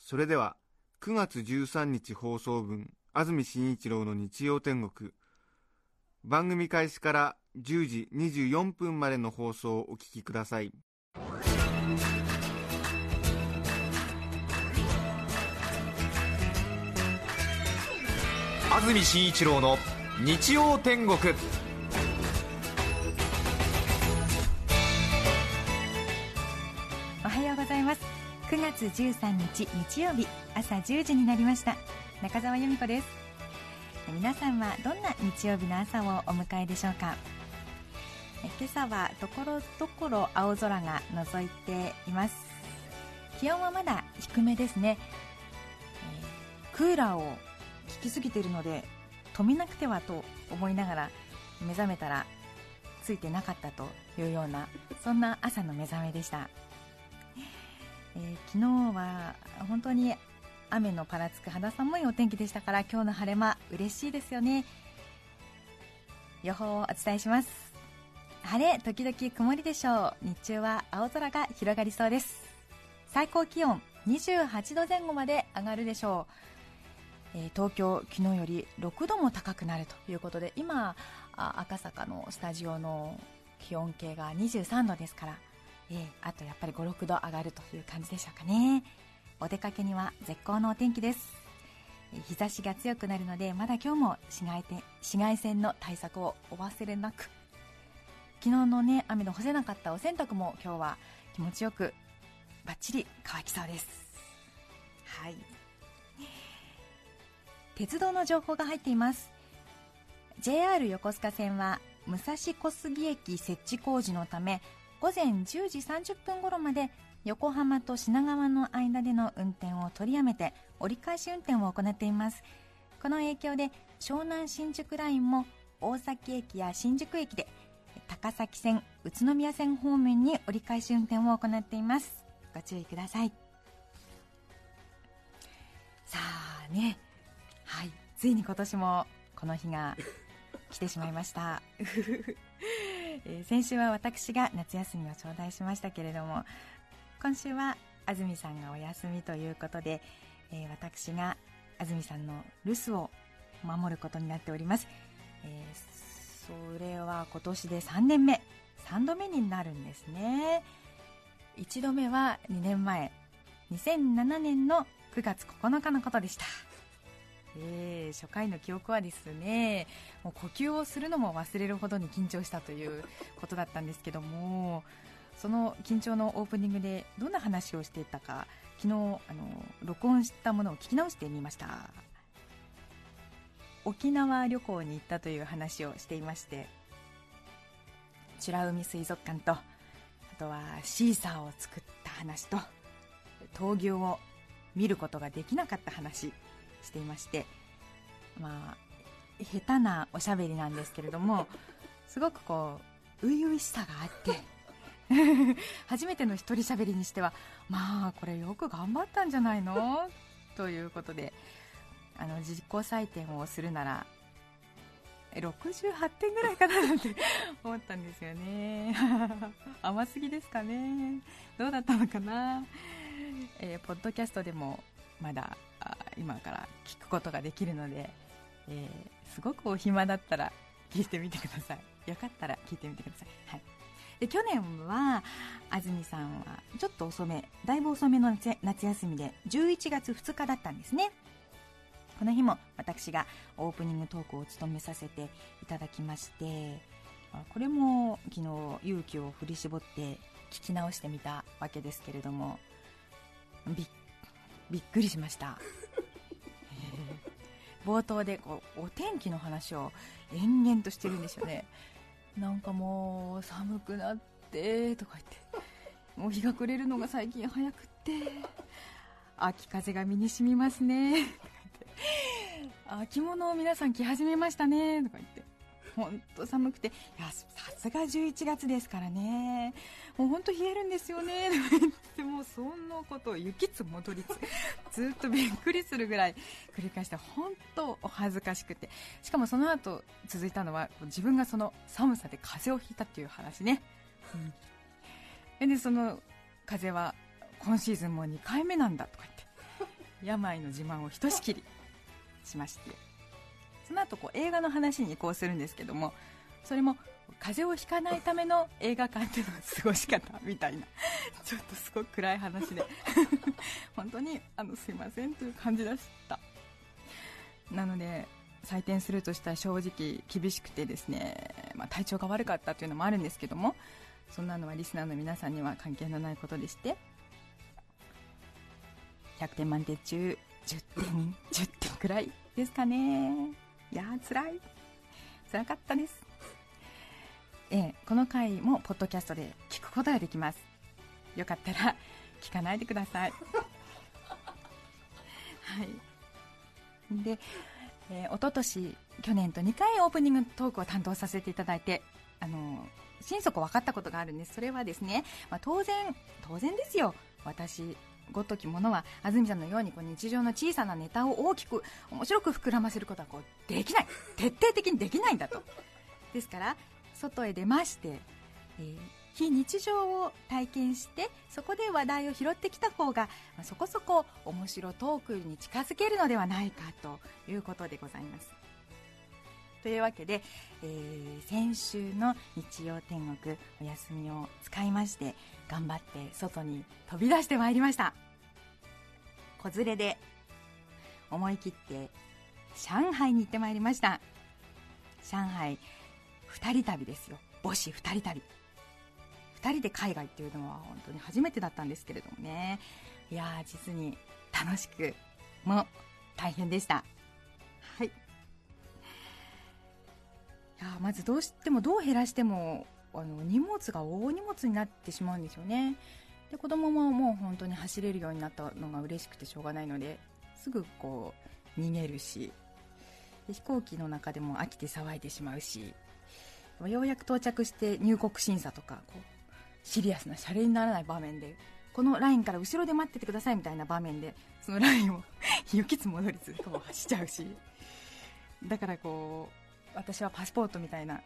それでは、9月13日放送分、安住紳一郎の日曜天国、番組開始から10時24分までの放送をお聞きください。安住紳一郎の日曜天国月13日日曜日朝10時になりました。中澤由美子です。皆さんはどんな日曜日の朝をお迎えでしょうか？え今朝はところどころ青空が覗いています。気温はまだ低めですね、えークーラーを効きすぎているので止めなくてはと思いながら目覚めたらついてなかったというようなそんな朝の目覚めでした。えー昨日は本当に雨のぱらつく肌寒いお天気でしたから今日の晴れ間嬉しいですよね。予報をお伝えします。晴れ時々曇りでしょう。日中は青空が広がりそうです。最高気温28度前後まで上がるでしょう、えー東京昨日より6度も高くなるということで今あ赤坂のスタジオの気温計が23度ですからええあとやっぱり5、6度上がるという感じでしょうかね。お出かけには絶好のお天気です。日差しが強くなるので、まだ今日も紫外線紫外線の対策をお忘れなく。昨日のね、雨の干せなかったお洗濯も今日は気持ちよくバッチリ乾きそうです。はい。鉄道の情報が入っています JR 横須賀線は武蔵小杉駅設置工事のため午前10時30分頃まで横浜と品川の間での運転を取りやめて折り返し運転を行っています。この影響で湘南新宿ラインも大崎駅や新宿駅で高崎線宇都宮線方面に折り返し運転を行っています。ご注意ください。さあね。はい。ついに今年もこの日が来てしまいました。えー先週は私が夏休みを頂戴しましたけれども今週は安住さんがお休みということで、えー私が安住さんの留守を守ることになっております、えーそれは今年で3年目。3度目になるんですね。1度目は2年前。2007年の9月9日のことでした。えー初回の記憶はですねもう呼吸をするのも忘れるほどに緊張したということだったんですけどもその緊張のオープニングでどんな話をしていたか昨日あの録音したものを聞き直してみました。沖縄旅行に行ったという話をしていまして美ら海水族館とあとはシーサーを作った話と闘牛を見ることができなかった話。していましてまあ下手なおしゃべりなんですけれどもすごくこう初々しさがあって 初めての一人しゃべりにしてはまあこれよく頑張ったんじゃないの？ということであの自己採点をするなら68点ぐらいかななんて思ったんですよね。甘すぎですかね。どうだったのかな、えーポッドキャストでもまだ今から聞くことができるので、えーすごくお暇だったら聞いてみてください。よかったら聞いてみてください、はい、で去年は安住さんはちょっと遅めだいぶ遅めの夏休みで11月2日だったんですね。この日も私がオープニングトークを務めさせていただきましてこれも昨日勇気を振り絞って聞き直してみたわけですけれどもびっびっくりしました、冒頭でこうお天気の話を延々としてるんですよね。なんかもう寒くなってとか言ってもう日が暮れるのが最近早くって 秋風が身に染みますね。とか言って秋物を皆さん着始めましたね。とか言って。本当寒くて。いやさすが11月ですからね。もう本当冷えるんですよね。と言ってもそんなことを雪つ戻りつ ずっとびっくりするぐらい繰り返して本当お恥ずかしくて。しかもその後続いたのは自分がその寒さで風邪をひいたっていう話ね、うん、でその風邪は今シーズンも2回目なんだとか言って病の自慢をひとしきりしまして。その後こう映画の話に移行するんですけどもそれも風邪をひかないための映画館での過ごし方みたいなちょっとすごく暗い話で 本当にあのすいませんという感じでした。なので採点するとしたら正直厳しくてですね、まあ、体調が悪かったというのもあるんですけどもそんなのはリスナーの皆さんには関係のないことでして100点満点中10点10点くらいですかね。いやー辛い。辛かったです。ええこの回もポッドキャストで聞くことができます。よかったら聞かないでください。はい。で、えー、一昨年去年と2回オープニングトークを担当させていただいてあの心底分かったことがあるんです。それはですね、まあ、当然当然ですよ。私ごときものは安住さんのようにこう日常の小さなネタを大きく面白く膨らませることはこうできない。徹底的にできないんだと。ですから外へ出まして、えー、非日常を体験してそこで話題を拾ってきた方が、まあ、そこそこ面白トークに近づけるのではないかということでございますというわけで、えー、先週の日曜天国お休みを使いまして頑張って外に飛び出してまいりました。子連れで思い切って上海に行ってまいりました。上海2人旅ですよ。母子2人旅。2人で海外っていうのは本当に初めてだったんですけれどもね。いや実に楽しくも大変でした。やまずどうしてもどう減らしてもあの荷物が大荷物になってしまうんですよね。で子供ももう本当に走れるようになったのが嬉しくてしょうがないのですぐこう逃げるし飛行機の中でも飽きて騒いでしまうしようやく到着して入国審査とかこうシリアスなシャレにならない場面でこのラインから後ろで待っててくださいみたいな場面でそのラインを 雪つ戻りつこう走っちゃうし。だからこう私はパスポートみたいな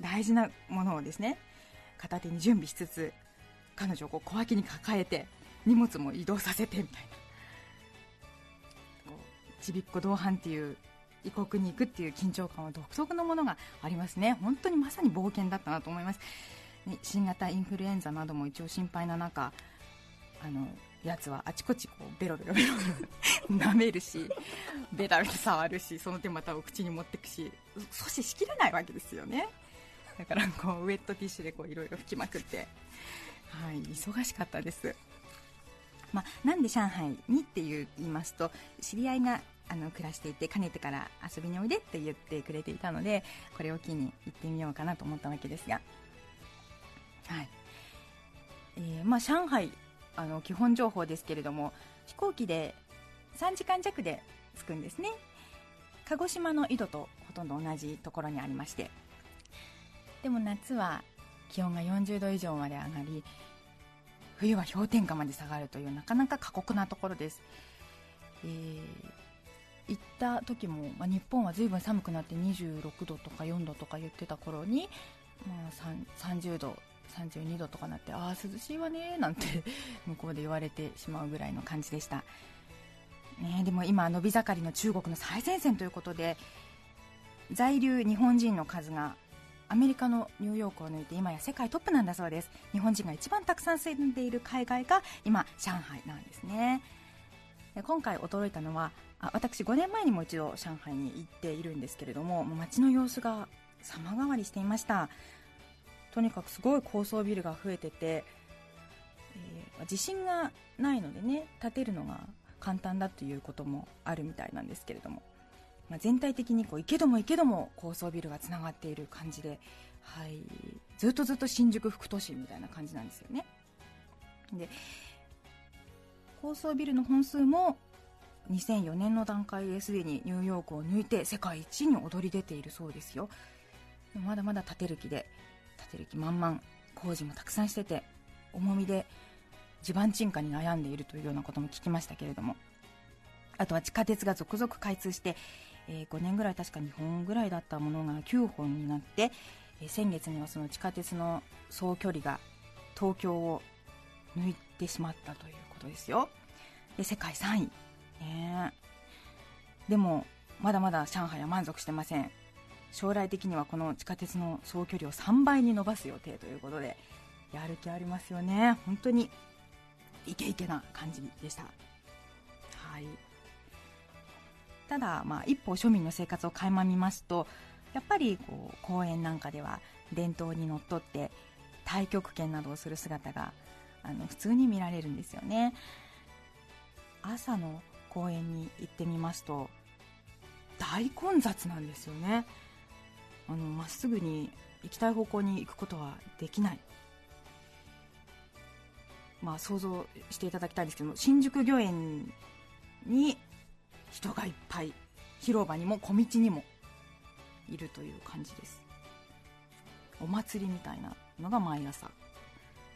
大事なものをですね片手に準備しつつ彼女をこう小脇に抱えて荷物も移動させてみたいな。こうちびっこ同伴っていう異国に行くっていう緊張感は独特のものがありますね。本当にまさに冒険だったなと思います、新型インフルエンザなども一応心配な中あのやつはあちこちこうベロベロベロベロ舐めるし ベタベタ触るしその手またお口に持ってくし阻止しきれないわけですよね。だからこうウェットティッシュでいろいろ拭きまくって、はい、忙しかったです、まあ、なんで上海にって言いますと知り合いがあの暮らしていてかねてから遊びにおいでって言ってくれていたのでこれを機に行ってみようかなと思ったわけですが、はい。えーまあ、上海あの基本情報ですけれども飛行機で3時間弱で着くんですね。鹿児島の井戸とほとんど同じところにありまして。でも夏は気温が40度以上まで上がり冬は氷点下まで下がるというなかなか過酷なところです、えー、行った時も、まあ、日本は随分寒くなって26度とか4度とか言ってた頃に、まあ、30度32度とかなってああ涼しいわねなんて 向こうで言われてしまうぐらいの感じでした、ね、でも今伸び盛りの中国の最前線ということで在留日本人の数がアメリカのニューヨークを抜いて今や世界トップなんだそうです。日本人が一番たくさん住んでいる海外が今上海なんですね。で今回驚いたのはあ私5年前にも一度上海に行っているんですけれども街の様子が様変わりしていました。とにかくすごい高層ビルが増えてて、えー、地震がないのでね建てるのが簡単だということもあるみたいなんですけれども、まあ、全体的にこう池ども池ども高層ビルがつながっている感じで、はい、ずっとずっと新宿副都心みたいな感じなんですよね。で高層ビルの本数も2004年の段階ですでにニューヨークを抜いて世界一に躍り出ているそうですよ。まだまだ建てる気で建てる気満々。工事もたくさんしてて重みで地盤沈下に悩んでいるというようなことも聞きましたけれども。あとは地下鉄が続々開通して、えー5年ぐらい確か2本ぐらいだったものが9本になって、えー先月にはその地下鉄の総距離が東京を抜いてしまったということですよ。で世界3位。ねえ。でもまだまだ上海は満足してません。将来的にはこの地下鉄の総距離を3倍に伸ばす予定ということでやる気ありますよね。本当にイケイケな感じでした。はい。ただ、まあ、一歩庶民の生活を垣間見ますとやっぱりこう公園なんかでは伝統にのっとって太極拳などをする姿があの普通に見られるんですよね。朝の公園に行ってみますと大混雑なんですよね。あのまっすぐに行きたい方向に行くことはできない。まあ想像していただきたいんですけど新宿御苑に人がいっぱい広場にも小道にもいるという感じです。お祭りみたいなのが毎朝。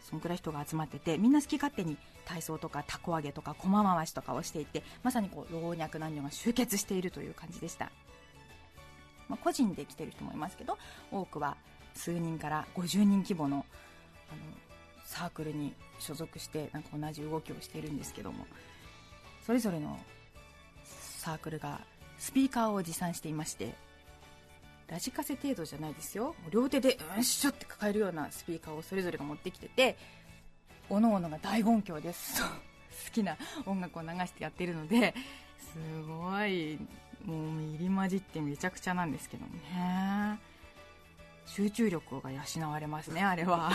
そのくらい人が集まっててみんな好き勝手に体操とかたこ揚げとか駒回しとかをしていてまさにこう老若男女が集結しているという感じでした、まあ、個人で来てる人もいますけど多くは数人から50人規模のあのサークルに所属してなんか同じ動きをしているんですけどもそれぞれのサークルがスピーカーを持参していましてラジカセ程度じゃないですよ。両手でうんしょって抱えるようなスピーカーをそれぞれが持ってきてておのおのが大音響です。好きな音楽を流してやってるのですごいもう入り混じってめちゃくちゃなんですけどもね。集中力が養われますね あれは。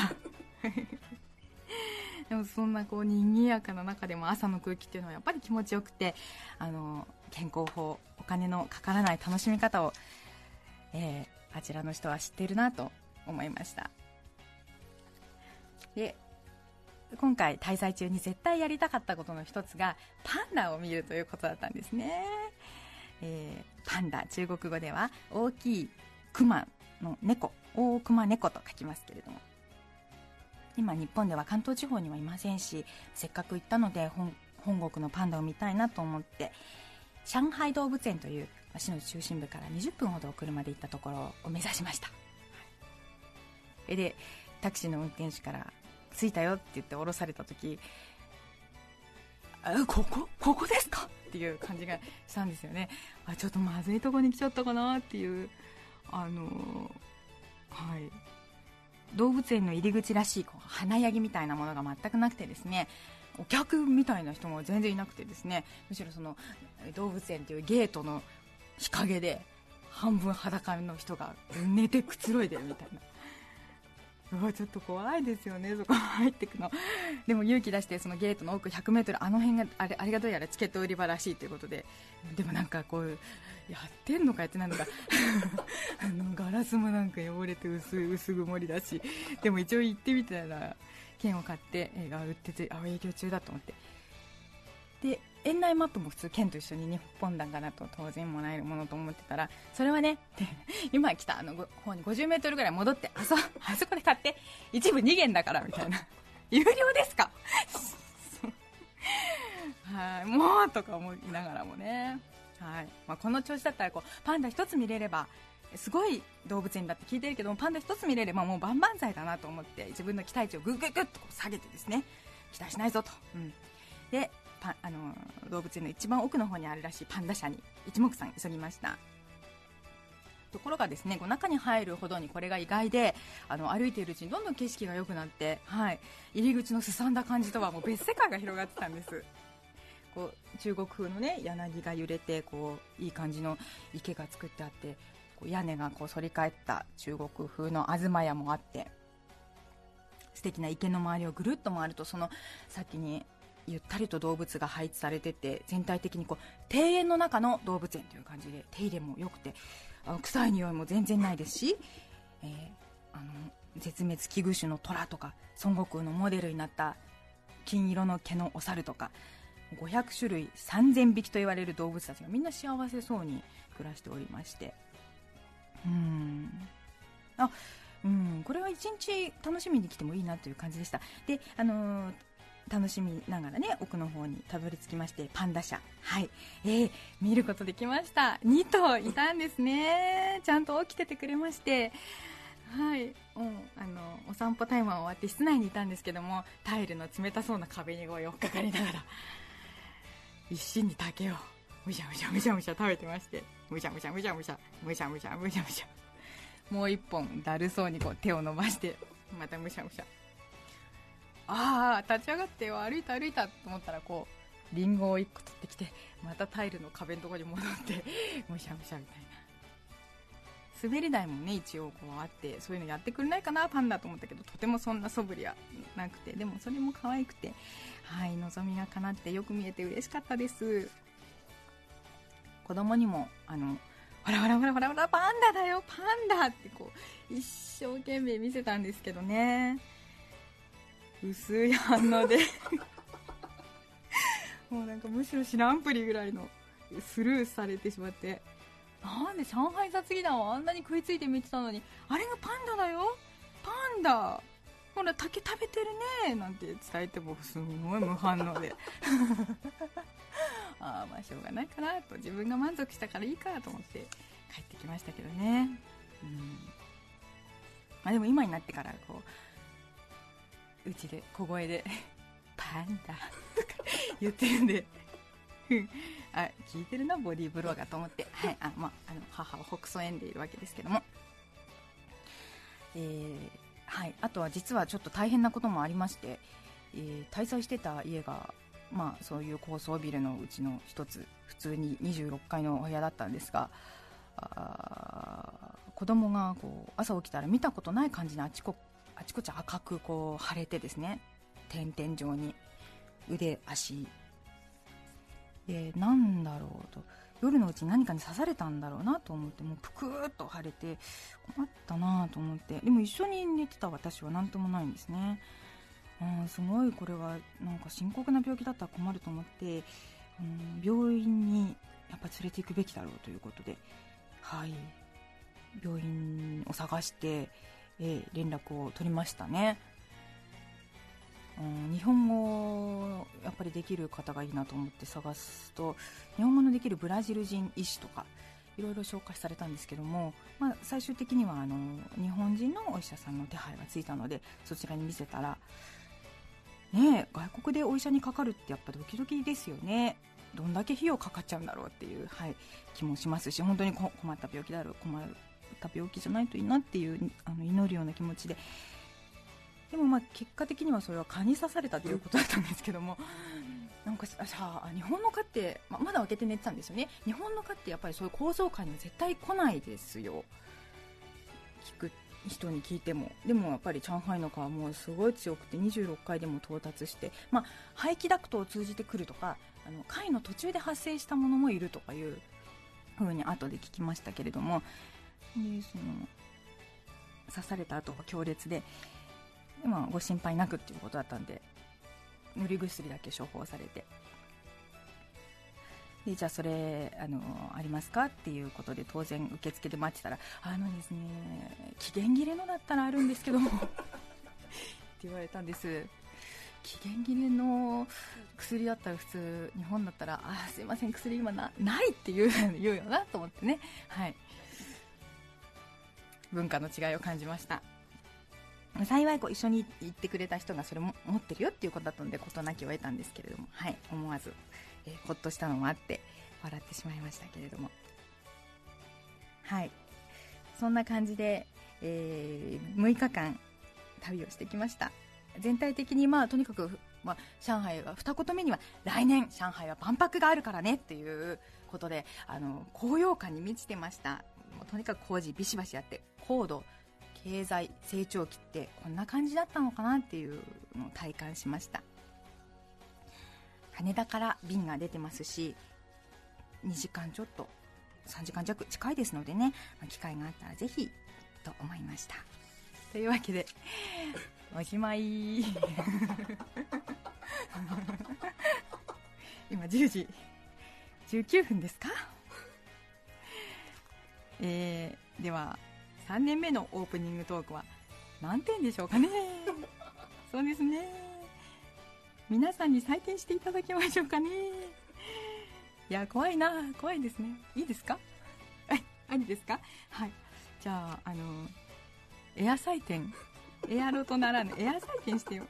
でもそんなこう賑やかな中でも朝の空気っていうのはやっぱり気持ちよくてあの健康法お金のかからない楽しみ方を、えーあちらの人は知っているなと思いました。で今回滞在中に絶対やりたかったことの一つがパンダを見るということだったんですね、えーパンダ中国語では大きいクマの猫大クマ猫と書きますけれども。今日本では関東地方にはいませんしせっかく行ったので本国のパンダを見たいなと思って上海動物園という市の中心部から20分ほど車で行ったところを目指しました。えでタクシーの運転手から「着いたよ」って言って降ろされた時あここここですか？っていう感じがしたんですよね。あちょっとまずいとこに来ちゃったかなっていう。あのはい。動物園の入り口らしいこう華やぎみたいなものが全くなくてですね。お客みたいな人も全然いなくてですね。むしろその動物園というゲートの日陰で半分裸の人が寝てくつろいでるみたいな。ちょっと怖いですよねそこ入っていくの。でも勇気出してそのゲートの奥 100m あの辺があれあれがどうやらチケット売り場らしいということで。でもなんかこうやってんのかやってないのか。あのガラスもなんか汚れて薄薄曇りだし。でも一応行ってみたら券を買って映画を売っててあ営業中だと思って。で園内マップも普通券と一緒に日本だからと当然もらえるものと思ってたらそれはね 今来たあの方に 50m ぐらい戻ってあそあそこで買って一部2元だからみたいな。有料ですか？はいもうとか思いながらもね。はいまあ、この調子だったらこうパンダ一つ見れればすごい動物園だって聞いてるけどパンダ一つ見れればもう万々歳だなと思って自分の期待値をぐぐぐっと下げてですね期待しないぞと、うん、でパあの動物園の一番奥の方にあるらしいパンダ舎に一目散急ぎました。ところがですねこう中に入るほどにこれが意外であの歩いているうちにどんどん景色が良くなって、はい、入り口のすさんだ感じとはもう別世界が広がってたんです。こう中国風のね柳が揺れてこういい感じの池が作ってあってこう屋根がこう反り返った中国風の東屋もあって素敵な池の周りをぐるっと回るとその先にゆったりと動物が配置されてて全体的にこう庭園の中の動物園という感じで手入れも良くてあの臭い匂いも全然ないですし、えーあの絶滅危惧種の虎とか孫悟空のモデルになった金色の毛のお猿とか500種類3000匹と言われる動物たちがみんな幸せそうに暮らしておりまして。うん。あうん。これは一日楽しみに来てもいいなという感じでした。であのー楽しみながらね奥の方にたどり着きましてパンダ舎はい。えー、見ることできました。2頭いたんですね。ちゃんと起きててくれまして。はい、うん、あのお散歩タイムは終わって室内にいたんですけどもタイルの冷たそうな壁にこう寄っかかりながら一心に竹をむしゃむしゃむしゃむしゃ食べてましてむしゃむしゃむしゃむしゃむしゃむしゃむしゃむしゃ。もう一本だるそうにこう手を伸ばしてまたむしゃむしゃ。ああ立ち上がって歩いた歩いたと思ったらこうリンゴを1個取ってきてまたタイルの壁のところに戻って むしゃむしゃみたいな。滑り台もね一応こうあってそういうのやってくれないかなパンダと思ったけどとてもそんな素振りはなくてでもそれも可愛くてはい望みが叶ってよく見えて嬉しかったです。子供にもあのほらほらほらほらほらパンダだよパンダってこう一生懸命見せたんですけどね。薄い反応で。もうなんかむしろ知らんぷりぐらいのスルーされてしまって。なんで上海雑技団はあんなに食いついて見てたのにあれがパンダだよ。パンダ。ほら竹食べてるね。なんて伝えてもすごい無反応で。ああまあしょうがないかなと自分が満足したからいいかと思って帰ってきましたけどね。うん。まあでも今になってからこううちで小声で「パンダ」とか言ってるんで。あ聞いてるなボディーブロガーと思って、はいあまあ、あの母を北総園でいるわけですけども、えーはい、あとは実はちょっと大変なこともありまして、えー滞在してた家が、まあ、そういう高層ビルのうちの一つ普通に26階のお部屋だったんですがあ子供がこう朝起きたら見たことない感じにあちこちこち赤くこう腫れてですね点々状に腕足。でなんだろうと。夜のうちに何かに刺されたんだろうなと思ってもうぷくーっと腫れて困ったなと思って。でも一緒に寝てた私は何ともないんですね。うんすごいこれはなんか深刻な病気だったら困ると思って、うん、病院にやっぱ連れて行くべきだろうということではい。病院を探して、えー連絡を取りましたね。うん、日本語やっぱりできる方がいいなと思って探すと日本語のできるブラジル人医師とかいろいろ紹介されたんですけども、まあ、最終的にはあの日本人のお医者さんの手配がついたのでそちらに見せたら、ね、外国でお医者にかかるってやっぱドキドキですよね。どんだけ費用かかっちゃうんだろうっていう、はい、気もしますし本当に困った病気だろう困った病気じゃないといいなっていうあの祈るような気持ちで。でもまあ結果的にはそれは蚊に刺されたということだったんですけども、なんかさあ日本の蚊って、ままだ開けて寝てたんですよね。日本の蚊ってやっぱりそういう構造蚊には絶対来ないですよ。聞く人に聞いても。でもやっぱり上海の蚊はもうすごい強くて26回でも到達して、まあ、排気ダクトを通じてくるとかあの貝の途中で発生したものもいるとかいう風に後で聞きましたけれどもでその刺された後は強烈でまあ、ご心配なくっていうことだったんで塗り薬だけ処方されて。でじゃあそれあのありますかっていうことで当然受付で待ってたらあのですね期限切れのだったらあるんですけども って言われたんです。期限切れの薬だったら普通日本だったらあすいません薬今なないって言う言うよなと思ってね。はい文化の違いを感じました。幸いこう一緒に行ってくれた人がそれも持ってるよっていうことだったので事なきを得たんですけれども、はい、思わず、えーほっとしたのもあって笑ってしまいましたけれども。はいそんな感じで、えー6日間旅をしてきました。全体的にまあとにかく、まあ、上海は二言目には来年上海は万博があるからねっていうことであの高揚感に満ちてました。もうとにかく工事ビシバシやって高度経済成長期ってこんな感じだったのかなっていうのを体感しました。羽田から便が出てますし2時間ちょっと3時間弱近いですのでね機会があったらぜひと思いました。というわけでおしまい。い 今10時19分ですか？えー、では3年目のオープニングトークは何点でしょうかね。そうですね。皆さんに採点していただきましょうかね。いや怖いな。怖いですね。いいですか？はいありですか？はい。じゃああのエア採点。エアロとならぬエア採点してよ。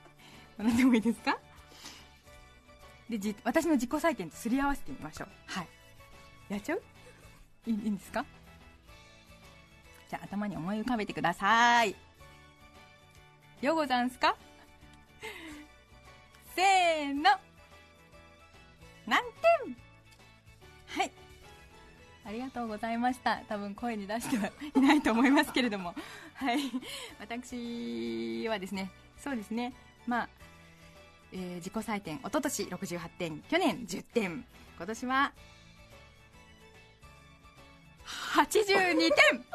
もらってもいいですか？でじ私の自己採点とすり合わせてみましょう。はい。やっちゃう？いいいいんですか？じゃあ頭に思い浮かべてください。ようござんすか？せーの。何点？はい。ありがとうございました。多分声に出してはいないと思いますけれども。はい。私はですねそうですね。まあ、えー自己採点一昨年68点去年10点。今年は82点。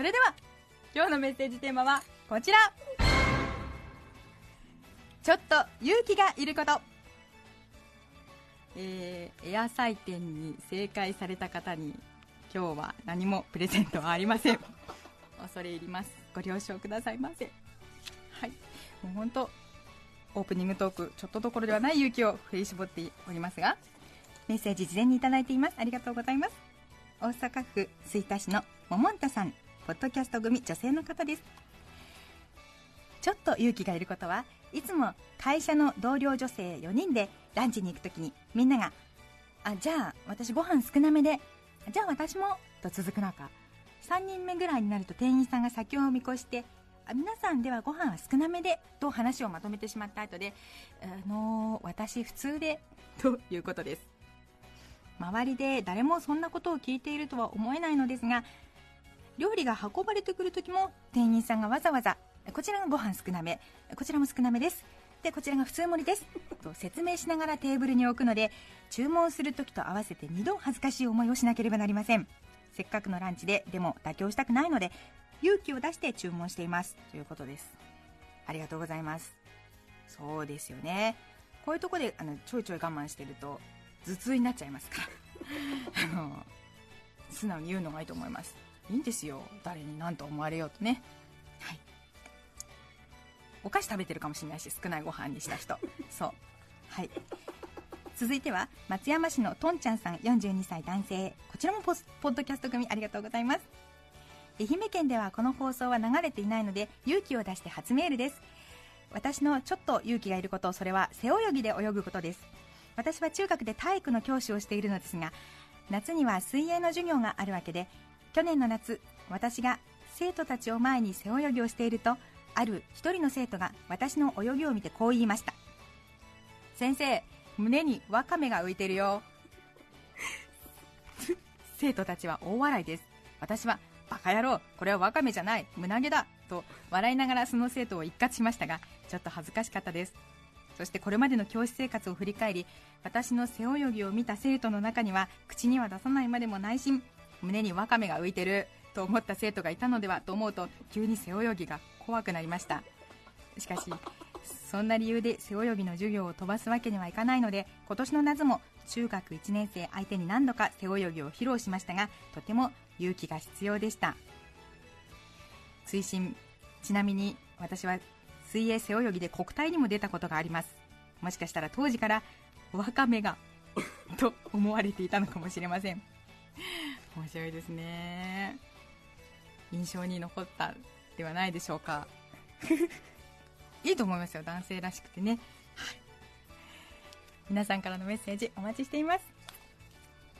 それでは今日のメッセージテーマはこちら。ちょっと勇気がいること。えーエア採点に正解された方に今日は何もプレゼントはありません。恐れ入ります。ご了承くださいませ。はい。もう本当オープニングトークちょっとどころではない勇気を振り絞っておりますがメッセージ事前にいただいています。ありがとうございます。大阪府吹田市のももんたさんポッドキャスト組女性の方です。ちょっと勇気がいることはいつも会社の同僚女性4人でランチに行くときにみんなが「あじゃあ私ご飯少なめでじゃあ私も」と続く中3人目ぐらいになると店員さんが先を見越して「あ皆さんではご飯は少なめで」と話をまとめてしまった後で「あのー私普通で」ということです。周りで誰もそんなことを聞いているとは思えないのですが料理が運ばれてくる時も店員さんがわざわざこちらがご飯少なめこちらも少なめです。でこちらが普通盛りです。と説明しながらテーブルに置くので注文する時と合わせて2度恥ずかしい思いをしなければなりません。せっかくのランチででも妥協したくないので勇気を出して注文しています。ということです。ありがとうございます。そうですよね。こういうとこであのちょいちょい我慢してると頭痛になっちゃいますから。あの素直に言うのがいいと思います。いいんですよ。誰に何と思われようとね。はい。お菓子食べてるかもしれないし少ないご飯にした人。そう。はい。続いては松山市のとんちゃんさん42歳男性。こちらもポスポッドキャスト組ありがとうございます。愛媛県ではこの放送は流れていないので勇気を出して初メールです。私のちょっと勇気がいることそれは背泳ぎで泳ぐことです。私は中学で体育の教師をしているのですが夏には水泳の授業があるわけで去年の夏私が生徒たちを前に背泳ぎをしているとある一人の生徒が私の泳ぎを見てこう言いました。先生胸にワカメが浮いてるよ。生徒たちは大笑いです。私はバカ野郎これはワカメじゃない胸毛だと笑いながらその生徒を一括しましたがちょっと恥ずかしかったです。そしてこれまでの教師生活を振り返り私の背泳ぎを見た生徒の中には口には出さないまでも内心胸にワカメが浮いてると思った生徒がいたのではと思うと急に背泳ぎが怖くなりました。しかしそんな理由で背泳ぎの授業を飛ばすわけにはいかないので今年の夏も中学1年生相手に何度か背泳ぎを披露しましたがとても勇気が必要でした。追伸ちなみに私は水泳背泳ぎで国体にも出たことがあります。もしかしたら当時からワカメがと思われていたのかもしれません。面白いですね。印象に残ったではないでしょうか。いいと思いますよ男性らしくてね、はい、皆さんからのメッセージお待ちしています。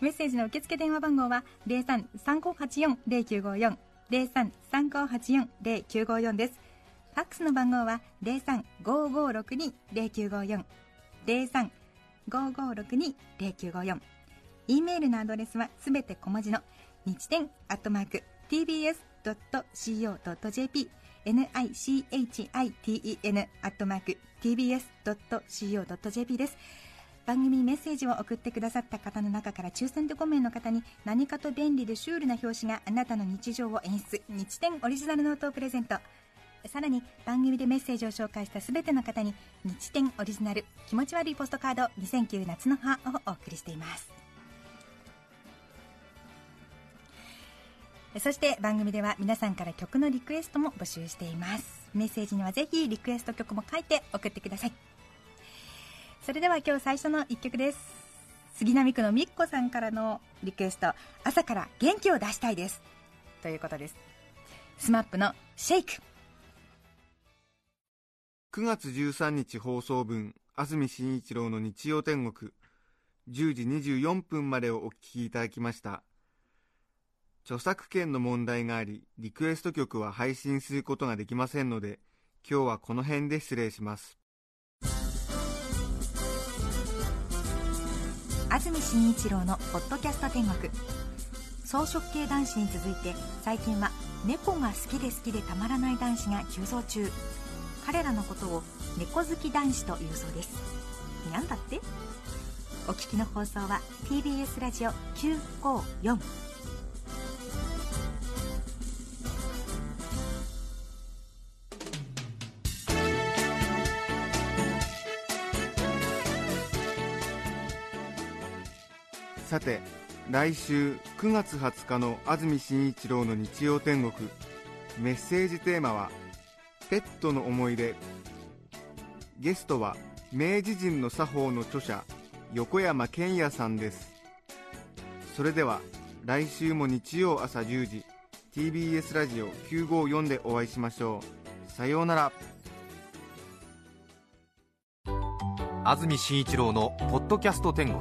メッセージの受付電話番号は03-3584-0954 03-3584-0954です。ファックスの番号は03-5562-0954 03-5562-0954 e メールのアドレスはすべて小文字の日天アットマーク tbs.co.jp nichiten アットマーク tbs.co.jp です。番組メッセージを送ってくださった方の中から抽選で5名の方に何かと便利でシュールな表紙があなたの日常を演出。日天オリジナルノートをプレゼント。さらに番組でメッセージを紹介したすべての方に日展オリジナル気持ち悪いポストカード2009夏の葉をお送りしています。そして番組では皆さんから曲のリクエストも募集しています。メッセージにはぜひリクエスト曲も書いて送ってください。それでは今日最初の一曲です。杉並区のみっこさんからのリクエスト朝から元気を出したいです。ということです。 SMAP の SHAKE 9月13日放送分安住紳一郎の日曜天国。10時24分までをお聞きいただきました。著作権の問題がありリクエスト曲は配信することができませんので今日はこの辺で失礼します。安住紳一郎の「ポッドキャスト天国」草食系男子に続いて最近は猫が好きで好きでたまらない男子が急増中。彼らのことを猫好き男子というそうです。なんだって？お聞きの放送は TBS ラジオ954さて来週9月20日の安住紳一郎の日曜天国。メッセージテーマは「ペットの思い出」ゲストは明治人の作法の著者横山健也さんです。それでは来週も日曜朝10時 TBS ラジオ954でお会いしましょう。さようなら。安住紳一郎の「ポッドキャスト天国」